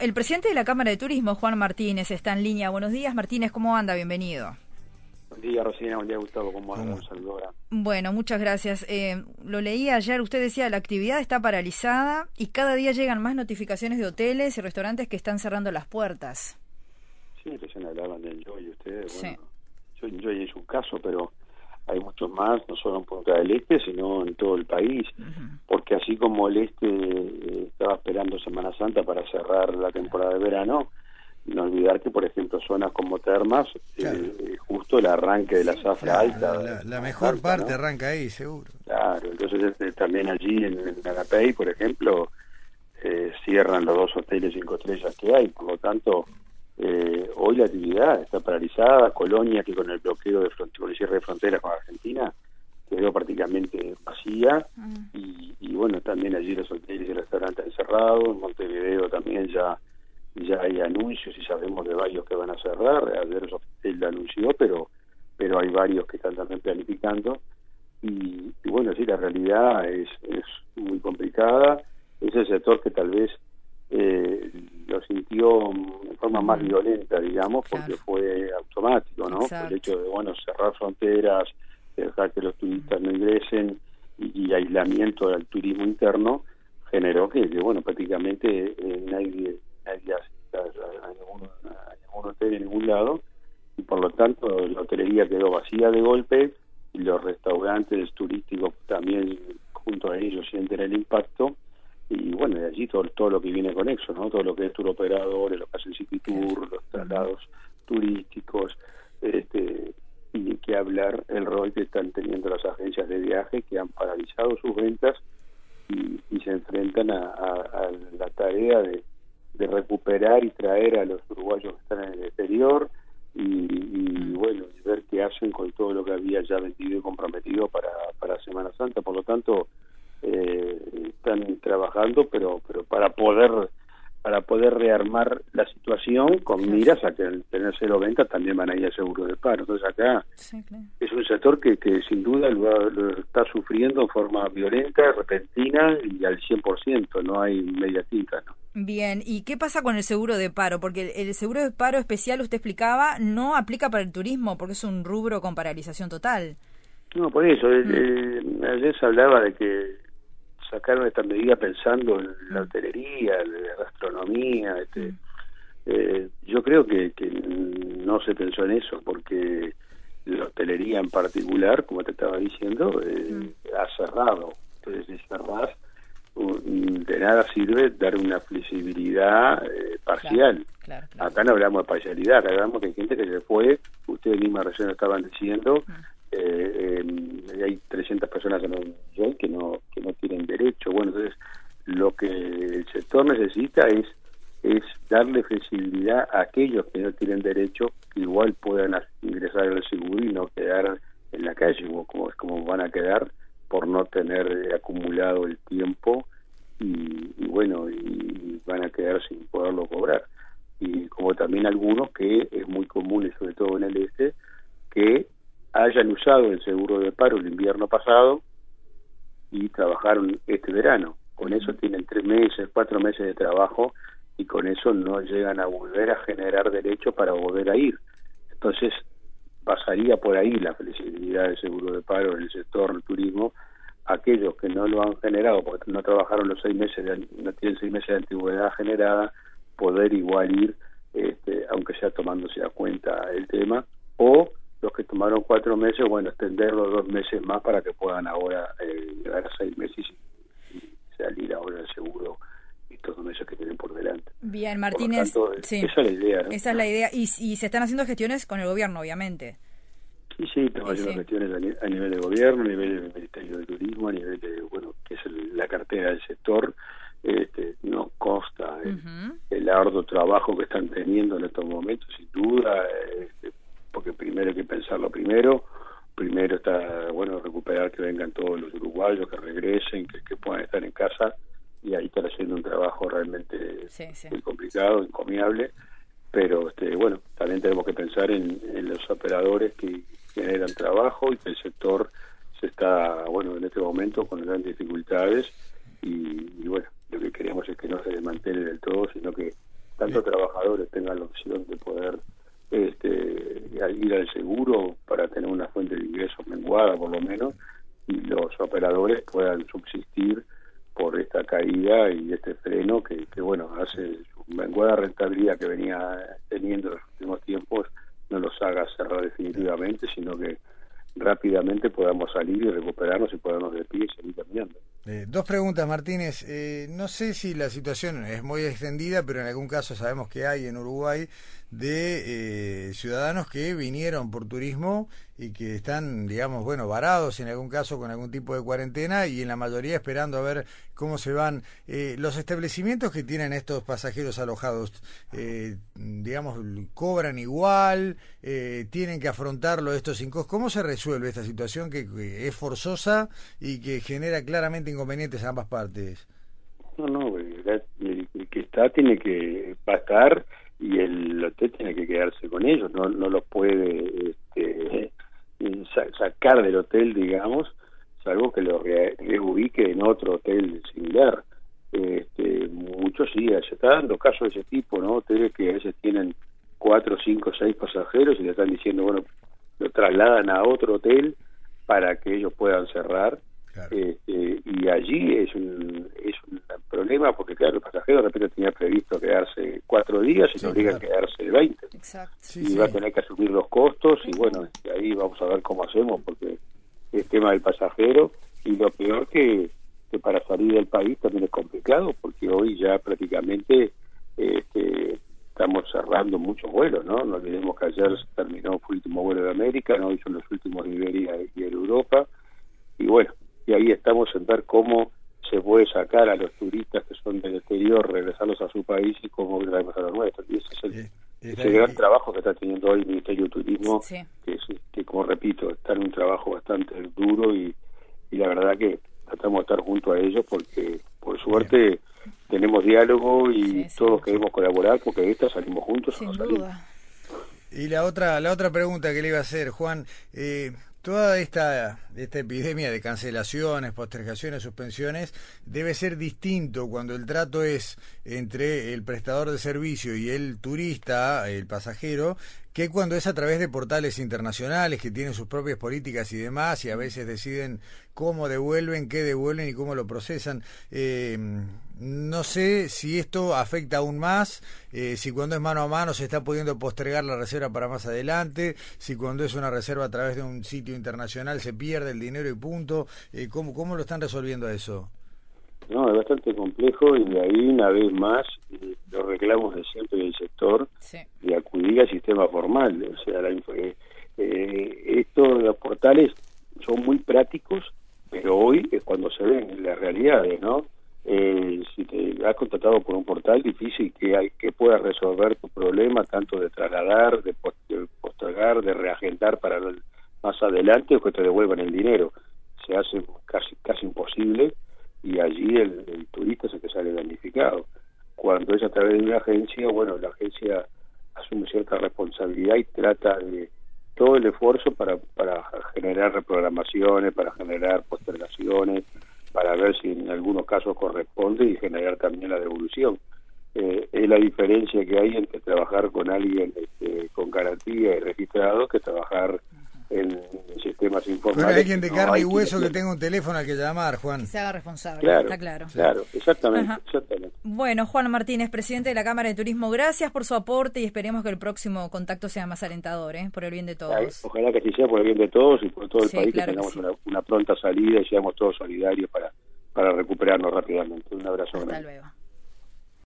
el presidente de la Cámara de Turismo, Juan Martínez, está en línea. Buenos días, Martínez, ¿cómo anda? Bienvenido. Buen día, Rosina. Buen día, Gustavo. ¿Cómo anda? Un saludo Bueno, muchas gracias. Eh, lo leí ayer, usted decía, la actividad está paralizada y cada día llegan más notificaciones de hoteles y restaurantes que están cerrando las puertas. Sí, recién hablaban del Joy ustedes. Sí. Bueno, Joy en su caso, pero hay muchos más, no solo en Punta del Este, sino en todo el país, porque así como el Este eh, estaba esperando Semana Santa para cerrar la temporada de verano, no olvidar que, por ejemplo, zonas como Termas, eh, justo el arranque de la zafra alta. La, mejor parte arranca ahí, seguro. Claro, entonces este, también allí en, en por ejemplo, eh, cierran los dos hoteles cinco estrellas que hay, por lo tanto, eh, hoy la actividad está paralizada. Colonia, que con el bloqueo de con el cierre de fronteras con Argentina, quedó prácticamente vacía. Mm. Y, y, bueno, también allí los hoteles y restaurantes encerrados. En Montevideo también ya ya hay anuncios y sabemos de varios que van a cerrar. Ayer él anunció, pero pero hay varios que están también planificando. Y, y bueno, sí, la realidad es, es muy complicada. Es el sector que tal vez eh, lo sintió forma más violenta, digamos, porque fue automático, ¿no? el hecho de, bueno, cerrar fronteras, dejar que los turistas no ingresen y, aislamiento del turismo interno, generó que, bueno, prácticamente eh, nadie, nadie a, ningún, hotel en ningún lado y por lo tanto la hotelería quedó vacía de golpe y los restaurantes turísticos también junto a ellos sienten el impacto y bueno, de allí todo, todo lo que viene con eso, ¿no? Todo lo que es tour operadores, lo que city tour, los traslados turísticos, este, y que hablar el rol que están teniendo las agencias de viaje que han paralizado sus ventas y, se enfrentan a, la tarea de, recuperar y traer a los uruguayos que están en el exterior y, y, bueno, y ver qué hacen con todo lo que había ya vendido y comprometido para, para Semana Santa. Por lo tanto, eh, están trabajando, pero pero para poder para poder rearmar la situación con miras a que al tener cero venta también van a ir a seguro de paro. Entonces acá es un sector que, que sin duda lo, está sufriendo en forma violenta, repentina y al 100%, no hay media tinta. ¿no? Bien, ¿y qué pasa con el seguro de paro? Porque el, seguro de paro especial, usted explicaba, no aplica para el turismo porque es un rubro con paralización total. No, por eso, mm. eh, ayer se hablaba de que sacaron esta medida pensando en la hotelería, en la gastronomía. Este, eh, yo creo que, que no se pensó en eso, porque la hotelería en particular, como te estaba diciendo, eh, ha cerrado. Entonces, si cerrás, de nada sirve dar una flexibilidad eh, parcial. Acá no hablamos de parcialidad, acá hablamos que hay gente que se fue, ustedes mismas recién lo estaban diciendo, eh, hay 300 personas en el que no que no tienen bueno entonces lo que el sector necesita es es darle flexibilidad a aquellos que no tienen derecho igual puedan ingresar al seguro y no quedar en la calle como como van a quedar por no tener acumulado el tiempo y, y bueno y van a quedar sin poderlo cobrar. Y como también algunos que es muy común sobre todo en el este que hayan usado el seguro de paro el invierno pasado y trabajaron este verano. Con eso tienen tres meses, cuatro meses de trabajo y con eso no llegan a volver a generar derecho para volver a ir. Entonces pasaría por ahí la flexibilidad del seguro de paro en el sector del turismo. Aquellos que no lo han generado porque no trabajaron los seis meses, de, no tienen seis meses de antigüedad generada, poder igual ir, este, aunque sea tomándose a cuenta el tema, o los que tomaron cuatro meses, bueno, extenderlo dos meses más para que puedan ahora eh, a seis meses y, salir ahora del seguro estos dos meses que tienen por delante. Bien, Martínez. Esa es la idea. Esa es la idea. Y, y, se están haciendo gestiones con el gobierno, obviamente. Sí, sí, estamos haciendo gestiones a, nivel de gobierno, a nivel del Ministerio de Turismo, a nivel de, bueno, que es la cartera del sector. Este, no consta el, arduo trabajo que están teniendo en estos momentos, sin duda. Este, porque primero hay que pensarlo primero, primero está, bueno, recuperar que vengan todos los uruguayos, que regresen, que, puedan estar en casa, y ahí están haciendo un trabajo realmente muy complicado, encomiable, pero este, bueno, también tenemos que pensar en, los operadores que generan trabajo y que el sector se está, bueno, en este momento con grandes dificultades y, y bueno, lo que queremos es que no se desmantele del todo, sino que tantos trabajadores tengan la opción de poder este, ir al seguro para tener una fuente de ingresos menguada por lo menos y los operadores puedan subsistir por esta caída y este freno que, bueno hace su menguada rentabilidad que venía teniendo en los últimos tiempos no los haga cerrar definitivamente sino que rápidamente podamos salir y recuperarnos y podernos de pie y seguir caminando. Eh, dos preguntas, Martínez. Eh, no sé si la situación es muy extendida, pero en algún caso sabemos que hay en Uruguay de eh, ciudadanos que vinieron por turismo y que están, digamos, bueno, varados en algún caso con algún tipo de cuarentena y en la mayoría esperando a ver cómo se van. los establecimientos que tienen estos pasajeros alojados, digamos, cobran igual, tienen que afrontarlo estos cinco. ¿Cómo se resuelve esta situación que es forzosa y que genera claramente inconvenientes a ambas partes. No, no, el, que está tiene que pasar y el hotel tiene que quedarse con ellos, no, no los puede este, sacar del hotel, digamos, salvo que lo reubique en otro hotel similar. Este, muchos sí, se está dando casos de ese tipo, ¿no? Hoteles que a veces tienen cuatro, cinco, seis pasajeros y le están diciendo, bueno, lo trasladan a otro hotel para que ellos puedan cerrar este, y allí es un, es un problema porque, claro, el pasajero de repente tenía previsto quedarse cuatro días y se obliga a quedarse de 20. y va a tener que asumir los costos y bueno, ahí vamos a ver cómo hacemos porque es tema del pasajero y lo peor que, que para salir del país también es complicado porque hoy ya prácticamente este, estamos cerrando muchos vuelos, ¿no? No olvidemos que ayer terminó el último vuelo de América, no hoy son los últimos de Iberia y de Europa y bueno, y ahí estamos en ver cómo se puede sacar a los turistas que son del exterior, regresarlos a su país y cómo traemos a los nuestros. Y ese es el, gran trabajo que está teniendo hoy el Ministerio de Turismo, que, que, como repito, está en un trabajo bastante duro y, y la verdad que tratamos de estar junto a ellos porque, por suerte, tenemos diálogo y todos queremos colaborar porque de esta salimos juntos. Sin duda. Y la otra, la otra pregunta que le iba a hacer, Juan, eh, Toda esta, esta epidemia de cancelaciones, postergaciones, suspensiones debe ser distinto cuando el trato es entre el prestador de servicio y el turista, el pasajero, que cuando es a través de portales internacionales que tienen sus propias políticas y demás y a veces deciden cómo devuelven, qué devuelven y cómo lo procesan. Eh, no sé si esto afecta aún más, eh, si cuando es mano a mano se está pudiendo postergar la reserva para más adelante, si cuando es una reserva a través de un sitio internacional se pierde el dinero y punto. Eh, ¿cómo, ¿Cómo lo están resolviendo eso? No, es bastante complejo y de ahí una vez más eh, los reclamos de siempre del sector de acudir al sistema formal. O sea, la, eh, esto, los portales son muy prácticos, pero hoy es cuando se ven las realidades, ¿no? Eh, si te has contratado por un portal difícil que hay que puedas resolver tu problema tanto de trasladar de, postergar de reagendar para más adelante o que te devuelvan el dinero. Se hace casi casi imposible y allí el, turista es el que sale damnificado. Cuando es a través de una agencia bueno la agencia asume cierta responsabilidad y trata de todo el esfuerzo para, para generar reprogramaciones, para generar postergaciones, para ver si en algunos casos corresponde y generar también la devolución. Eh, es la diferencia que hay entre trabajar con alguien este, con garantía y registrado que trabajar en sistemas informales. Pero alguien de carne y hueso que, tenga un teléfono al que llamar, Juan. Que se haga responsable, claro, está claro. Claro, exactamente, exactamente. Bueno, Juan Martínez, presidente de la Cámara de Turismo, gracias por su aporte y esperemos que el próximo contacto sea más alentador, ¿eh? por el bien de todos. Ojalá que así sea por el bien de todos y por todo el país, que tengamos una, pronta salida y seamos todos solidarios para, para recuperarnos rápidamente. Un abrazo. Hasta luego.